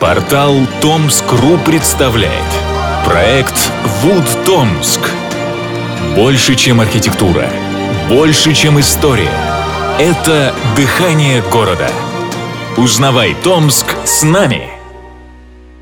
Портал Томск.ру представляет Проект Вуд Томск Больше, чем архитектура Больше, чем история Это дыхание города Узнавай Томск с нами!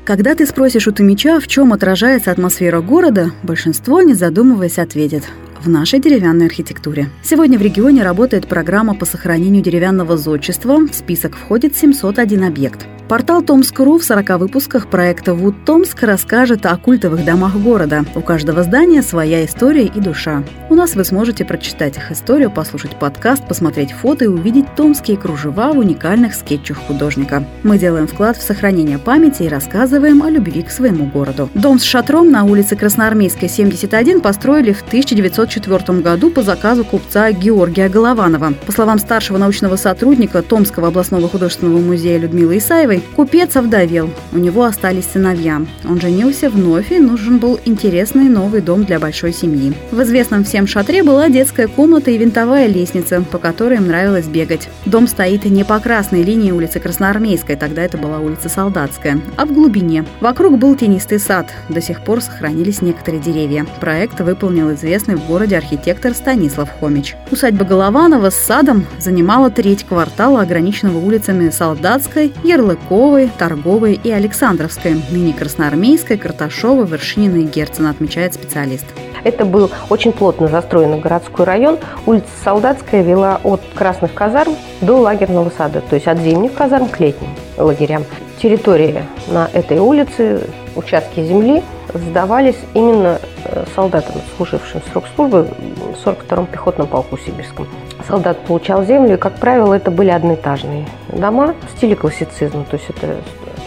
Когда ты спросишь у Томича, в чем отражается атмосфера города, большинство, не задумываясь, ответит в нашей деревянной архитектуре. Сегодня в регионе работает программа по сохранению деревянного зодчества. В список входит 701 объект. Портал Томск.ру в 40 выпусках проекта «Вуд Томск» расскажет о культовых домах города. У каждого здания своя история и душа. У нас вы сможете прочитать их историю, послушать подкаст, посмотреть фото и увидеть томские кружева в уникальных скетчах художника. Мы делаем вклад в сохранение памяти и рассказываем о любви к своему городу. Дом с шатром на улице Красноармейской, 71 построили в 1904 году по заказу купца Георгия Голованова. По словам старшего научного сотрудника Томского областного художественного музея Людмилы Исаевой, Первый. Купец овдовел. У него остались сыновья. Он женился вновь и нужен был интересный новый дом для большой семьи. В известном всем шатре была детская комната и винтовая лестница, по которой им нравилось бегать. Дом стоит не по красной линии улицы Красноармейской, тогда это была улица Солдатская, а в глубине. Вокруг был тенистый сад. До сих пор сохранились некоторые деревья. Проект выполнил известный в городе архитектор Станислав Хомич. Усадьба Голованова с садом занимала треть квартала, ограниченного улицами Солдатской, Ярлык Куликовой, Торговой и Александровской, ныне Красноармейской, Карташовой, Вершинина и Герцена, отмечает специалист. Это был очень плотно застроенный городской район. Улица Солдатская вела от Красных казарм до лагерного сада, то есть от зимних казарм к летним лагерям. Территории на этой улице, участки земли сдавались именно э, солдатам, служившим срок службы в 42-м пехотном полку сибирском солдат получал землю, и, как правило, это были одноэтажные дома в стиле классицизма, то есть это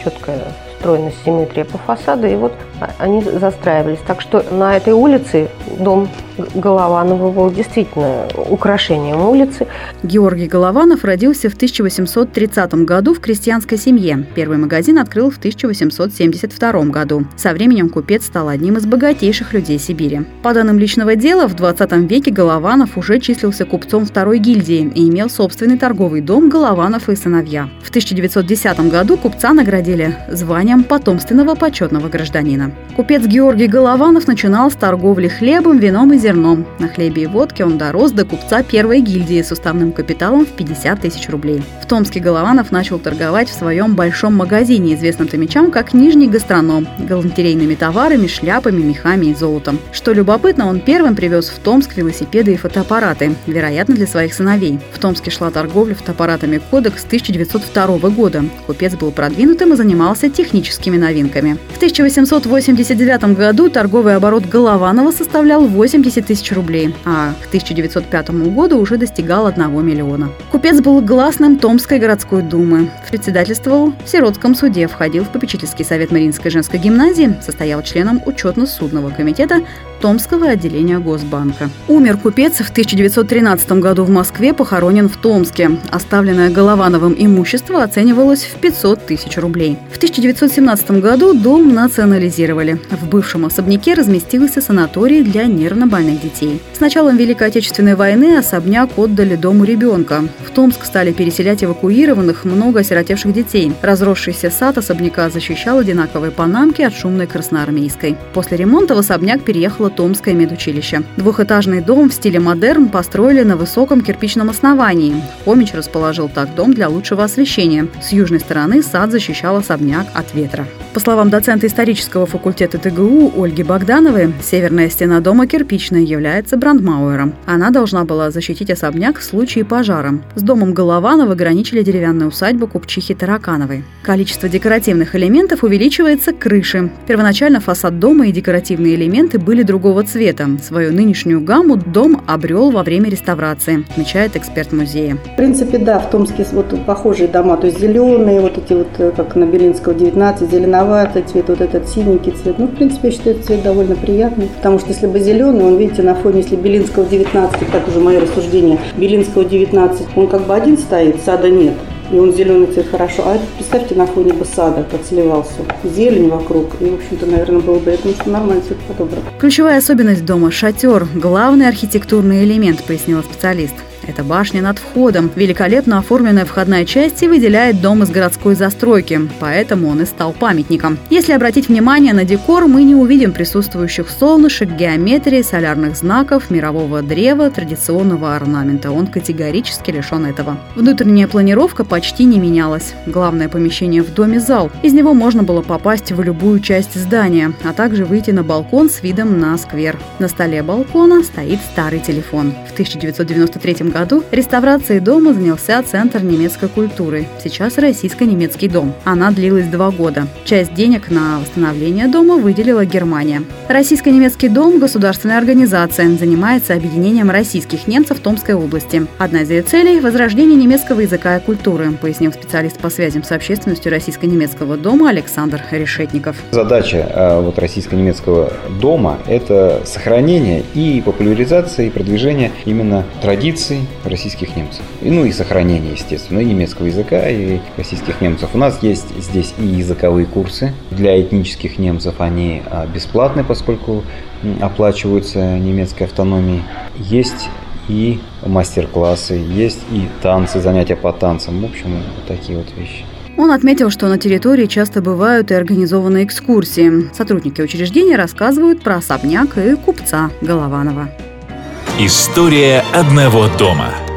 четкая стройность, симметрия по фасаду, и вот они застраивались. Так что на этой улице дом Голованова был действительно украшением улицы. Георгий Голованов родился в 1830 году в крестьянской семье. Первый магазин открыл в 1872 году. Со временем купец стал одним из богатейших людей Сибири. По данным личного дела, в 20 веке Голованов уже числился купцом второй гильдии и имел собственный торговый дом Голованов и сыновья. В 1910 году купца наградили званием потомственного почетного гражданина. Купец Георгий Голованов начинал с торговли хлебом, вином и зерном. На хлебе и водке он дорос до купца первой гильдии с уставным капиталом в 50 тысяч рублей. В Томске Голованов начал торговать в своем большом магазине, известном томичам как Нижний гастроном, галантерейными товарами, шляпами, мехами и золотом. Что любопытно, он первым привез в Томск велосипеды и фотоаппараты, вероятно, для своих сыновей. В Томске шла торговля фотоаппаратами «Кодек» с 1902 года. Купец был продвинутым и занимался техническими новинками. В 1889 году торговый оборот Голованова составлял 80 тысяч рублей, а к 1905 году уже достигал 1 миллиона. Купец был гласным Томской городской думы, председательствовал в Сиротском суде, входил в попечительский совет Мариинской женской гимназии, состоял членом учетно-судного комитета Томского отделения Госбанка. Умер купец в 1913 году в Москве, похоронен в Томске. Оставленное Головановым имущество оценивалось в 500 тысяч рублей. В 1917 году дом национализировали. В бывшем особняке разместился санаторий для нервно-больных детей. С началом Великой Отечественной войны особняк отдали дому ребенка. В Томск стали переселять эвакуированных, много осиротевших детей. Разросшийся сад особняка защищал одинаковые панамки от шумной красноармейской. После ремонта в особняк переехала было Томское медучилище. Двухэтажный дом в стиле модерн построили на высоком кирпичном основании. Хомич расположил так дом для лучшего освещения. С южной стороны сад защищал особняк от ветра. По словам доцента исторического факультета ТГУ Ольги Богдановой, северная стена дома кирпичная является брандмауэром. Она должна была защитить особняк в случае пожара. С домом Голованова ограничили деревянную усадьбу купчихи Таракановой. Количество декоративных элементов увеличивается к крыше. Первоначально фасад дома и декоративные элементы были друг другого цвета. Свою нынешнюю гамму дом обрел во время реставрации, отмечает эксперт музея. В принципе, да, в Томске вот похожие дома, то есть зеленые, вот эти вот, э, как на Белинского 19, зеленоватый цвет, вот этот синенький цвет. Ну, в принципе, я считаю, этот цвет довольно приятный, потому что если бы зеленый, он, видите, на фоне, если Белинского 19, так уже мое рассуждение, Белинского 19, он как бы один стоит, сада нет и он зеленый цвет хорошо. А это, представьте, на фоне бы сада, как. Зелень вокруг. И, в общем-то, наверное, было бы, это что нормально цвет подобран. Ключевая особенность дома – шатер. Главный архитектурный элемент, пояснила специалист. Это башня над входом, великолепно оформленная входная часть и выделяет дом из городской застройки, поэтому он и стал памятником. Если обратить внимание на декор, мы не увидим присутствующих солнышек, геометрии, солярных знаков, мирового древа, традиционного орнамента. Он категорически лишен этого. Внутренняя планировка почти не менялась. Главное помещение в доме – зал. Из него можно было попасть в любую часть здания, а также выйти на балкон с видом на сквер. На столе балкона стоит старый телефон. В 1993 году реставрацией дома занялся Центр немецкой культуры, сейчас Российско-немецкий дом. Она длилась два года. Часть денег на восстановление дома выделила Германия. Российско-немецкий дом – государственная организация, занимается объединением российских немцев в Томской области. Одна из ее целей – возрождение немецкого языка и культуры, пояснил специалист по связям с общественностью Российско-немецкого дома Александр Решетников. Задача э, вот, Российско-немецкого дома – это сохранение и популяризация и продвижение именно традиций российских немцев. И, ну и сохранение, естественно, и немецкого языка, и российских немцев. У нас есть здесь и языковые курсы для этнических немцев, они а, бесплатны, поскольку оплачиваются немецкой автономией. Есть и мастер-классы, есть и танцы, занятия по танцам. В общем, вот такие вот вещи. Он отметил, что на территории часто бывают и организованы экскурсии. Сотрудники учреждения рассказывают про особняк и купца Голованова. История одного дома –